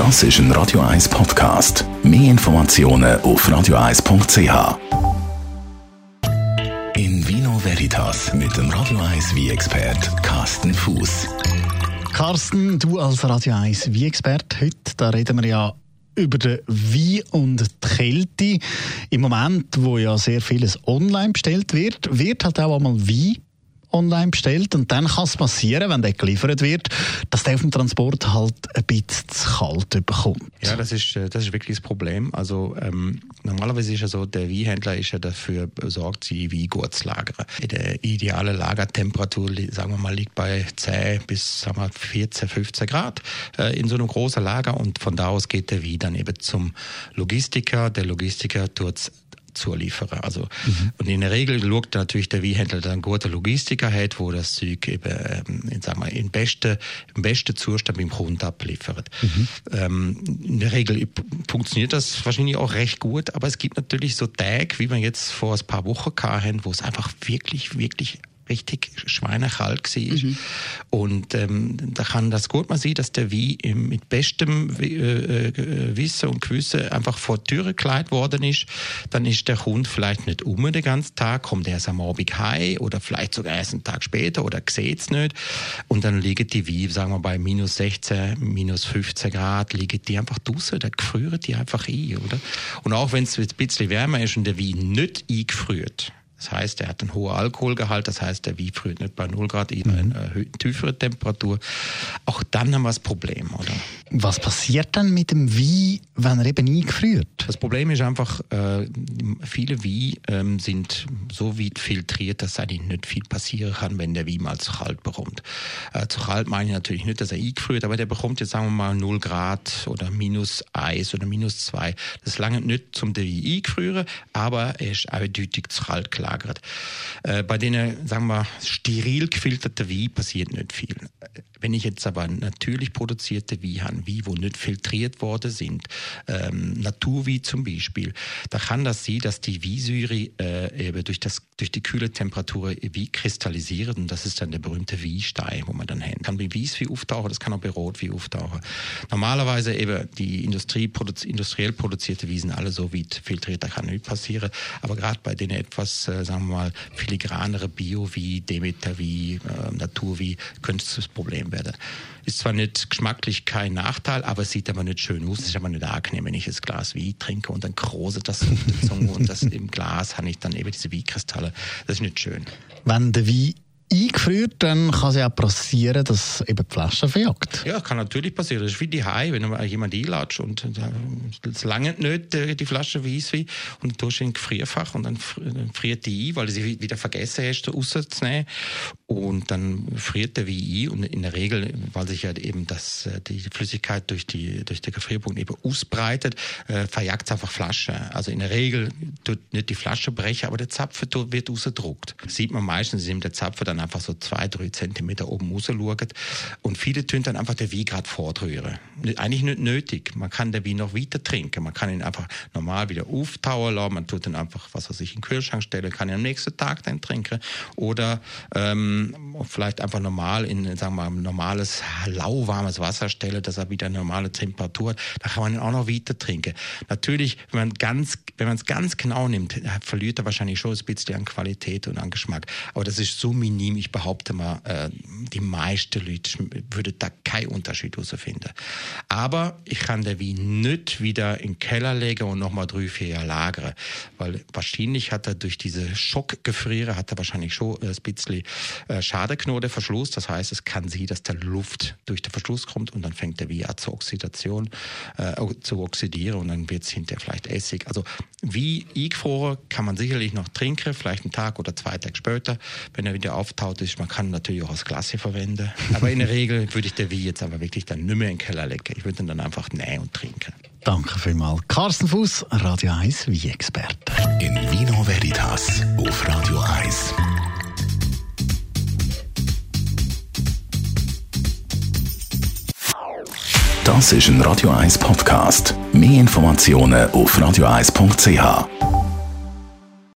Das ist ein Radio 1 Podcast. Mehr Informationen auf radio1.ch. In Vino Veritas mit dem Radio 1 wie expert Carsten Fuß. Carsten, du als Radio 1 wie expert heute, da reden wir ja über den Wein und die Kälte. Im Moment, wo ja sehr vieles online bestellt wird, wird halt auch einmal Wein online bestellt und dann kann es passieren, wenn der geliefert wird, dass der auf dem Transport halt ein bisschen zu kalt bekommt. Ja, das ist, äh, das ist wirklich das Problem. Also ähm, normalerweise ist ja so, der Weinhändler ist ja dafür besorgt, die Wein gut zu lagern. Der ideale Lagertemperatur, sagen wir mal, liegt bei 10 bis sagen wir, 14, 15 Grad äh, in so einem großen Lager und von da aus geht der Wein dann eben zum Logistiker. Der Logistiker tut zulieferer. Also, mhm. Und in der Regel schaut natürlich der Weinhändler dann gute Logistiker hat, wo das Zeug eben, ähm, in, sagen wir, in beste, im besten Zustand beim Kunden abliefert. Mhm. Ähm, in der Regel funktioniert das wahrscheinlich auch recht gut, aber es gibt natürlich so Tage, wie wir jetzt vor ein paar Wochen hatten, wo es einfach wirklich, wirklich richtig schweinekalt war. Mhm. Und ähm, da kann das gut mal sein, dass der Wein mit bestem äh, äh, Wissen und Gewissen einfach vor die Tür gekleidet worden ist. Dann ist der Kunde vielleicht nicht um den ganzen Tag, kommt erst am Abend heim oder vielleicht sogar erst einen Tag später oder sieht es nicht. Und dann liegen die Wein, sagen wir bei minus 16, minus 15 Grad, liegen die einfach draußen, da gefrieren die einfach ein, oder? Und auch wenn es ein bisschen wärmer ist und der Wein nicht eingefriert, das heißt, er hat einen hohen Alkoholgehalt, das heißt, der Wein friert nicht bei 0 Grad, eher in einer mhm. tieferen Temperatur. Auch dann haben wir das Problem, oder? Was passiert dann mit dem Wein, wenn er eben eingefriert? Das Problem ist einfach, äh, viele Wein ähm, sind so weit filtriert, dass eigentlich nicht viel passieren kann, wenn der Wein mal zu kalt bekommt. Äh, zu kalt meine ich natürlich nicht, dass er eingefriert, aber der bekommt jetzt, sagen wir mal, 0 Grad oder minus 1 oder minus 2. Das lange nicht zum Wein eingefrieren, aber er ist eindeutig zu kalt klar gelagert. Äh, bei denen, sagen wir, steril gefilterten Wein passiert nicht viel. Wenn ich jetzt aber natürlich produzierte Wein habe, Wein, wo nicht filtriert worden sind, ähm, Naturwein zum Beispiel, da kann das sein, dass die Weinsäure äh, eben durch, das, durch die kühle Temperatur wie kristallisiert und das ist dann der berühmte Weinstein, wo man dann haben kann. Bei Weißwein auftauchen, das kann auch bei Rotwein auftauchen. Normalerweise eben die Industrie, produ industriell produzierte Weine sind alle so weit filtriert, da kann nichts passieren. Aber gerade bei denen etwas, äh, sagen wir mal, filigranere Bio wie Demeter wie äh, Natur wie das Problem werden. Ist zwar nicht geschmacklich kein Nachteil, aber es sieht aber nicht schön aus. Es ist aber nicht angenehm, wenn ich das Glas Wein trinke und dann kroset das auf die Zunge und das im Glas habe ich dann eben diese Weinkristalle. Das ist nicht schön. Wenn der Wein eingefriert, dann kann es ja auch passieren, dass eben die Flasche verjagt. Ja, kann natürlich passieren. Das ist wie die Hai, wenn man jemand einlatscht und es lange nicht äh, die Flasche Weisswein und du tust in Gefrierfach und dann friert die ein, weil du sie wieder vergessen hast, rauszunehmen. Und dann friert der Wein ein und in der Regel, weil sich ja eben das, äh, die Flüssigkeit durch, die, durch den Gefrierpunkt eben ausbreitet, äh, verjagt es einfach Flasche. Also in der Regel tut nicht die Flasche brechen, aber der Zapfen wird rausgedruckt. Das sieht man meistens, indem der Zapfen dann einfach so zwei, drei Zentimeter oben raus schauen. Und viele tun dann einfach den Wein gerade vordrühren. Eigentlich nicht nötig. Man kann den Wein noch weiter trinken. Man kann ihn einfach normal wieder auftauen lassen. Man tut ihn einfach, was weiß ich, in den Kühlschrank stellen, kann ihn am nächsten Tag dann trinken. Oder ähm, vielleicht einfach normal in, sagen wir mal, normales, lauwarmes Wasser stellen, dass er wieder eine normale Temperatur hat. Da kann man ihn auch noch weiter trinken. Natürlich, wenn man ganz, wenn man es ganz genau nimmt, verliert er wahrscheinlich schon ein bisschen an Qualität und an Geschmack. Aber das ist so minim ihm, ich behaupte mal, äh, die meisten Leute würden da keinen Unterschied herausfinden. Aber ich kann den Wein nicht wieder in den Keller legen und nochmal drei, vier Jahre lagern. Weil wahrscheinlich hat er durch diese Schockgefriere, hat er wahrscheinlich schon ein bisschen äh, Schadeknotenverschluss. Das heißt, es kann sein, dass der Luft durch den Verschluss kommt und dann fängt der Wein an zur Oxidation, äh, zu oxidieren und dann wird es hinterher vielleicht Essig. Also wie eingefroren kann man sicherlich noch trinken, vielleicht einen Tag oder zwei Tage später, wenn er wieder auftritt auftaut ist. Man kann natürlich auch aus Klasse verwenden. Aber in der Regel würde ich den Wein jetzt aber wirklich dann nicht mehr in den Keller legen. Ich würde ihn dann einfach nähen und trinken. Danke vielmals. Carsten Fuß, Radio 1 Wein-Experte. In Vino Veritas auf Radio 1. Das ist ein Radio 1 Podcast. Mehr Informationen auf radio1.ch.